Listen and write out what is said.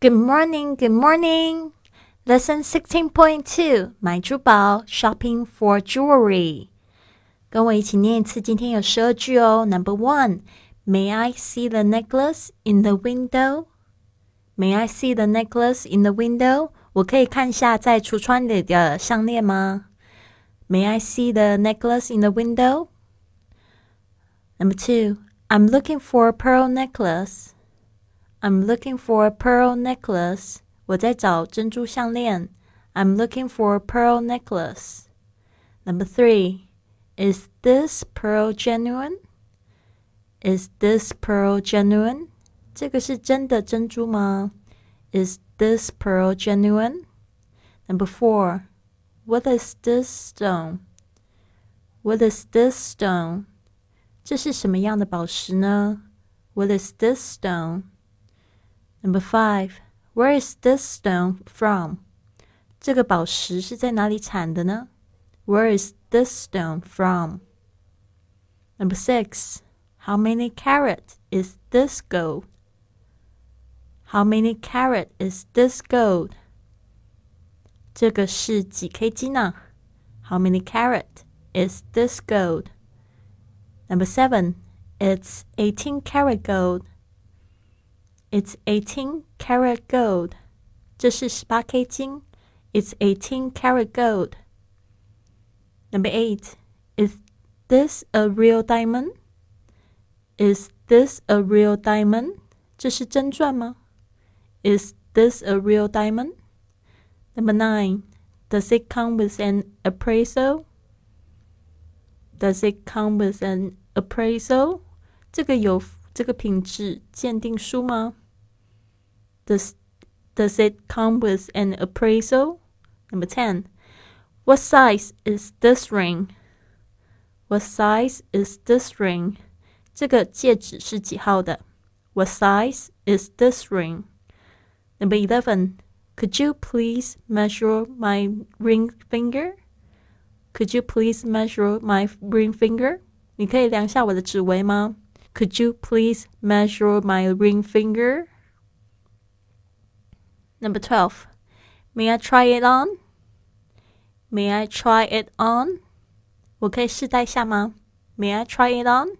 Good morning, good morning. Lesson sixteen point two，买珠宝，shopping for jewelry。跟我一起念一次，今天有十二句哦。Number one, May I see the necklace in the window? May I see the necklace in the window? 我可以看下在橱窗里的项链吗？May I see the necklace in the window? Number two, I'm looking for a pearl necklace. I'm looking for a pearl necklace. 我在找珍珠项链。I'm looking for a pearl necklace. Number three, is this pearl genuine? Is this pearl genuine? 这个是真的珍珠吗？Is this pearl genuine? Number four, what is this stone? What is this stone? 这是什么样的宝石呢？What is this stone? Number five, where is this stone from? 这个宝石是在哪里产的呢？Where is this stone from? Number six, how many carat is this gold? How many carat is this gold? 这个是几 K 金 how many carat is this gold? Number seven, it's eighteen carat gold. It's eighteen karat gold. 这是十八 K 金。It's eighteen karat gold. Number eight. Is this a real diamond? Is this a real diamond? 这是真钻吗？Is this a real diamond? Number nine. Does it come with an appraisal? Does it come with an appraisal? 这个有这个品质鉴定书吗 ？Does Does it come with an appraisal? Number ten. What size is this ring? What size is this ring? 这个戒指是几号的？What size is this ring? Number eleven. Could you please measure my ring finger? Could you please measure my ring finger? 你可以量下我的指围吗？could you please measure my ring finger? Number 12. May I try it on? May I try it on? 我可以试戴下吗? May I try it on?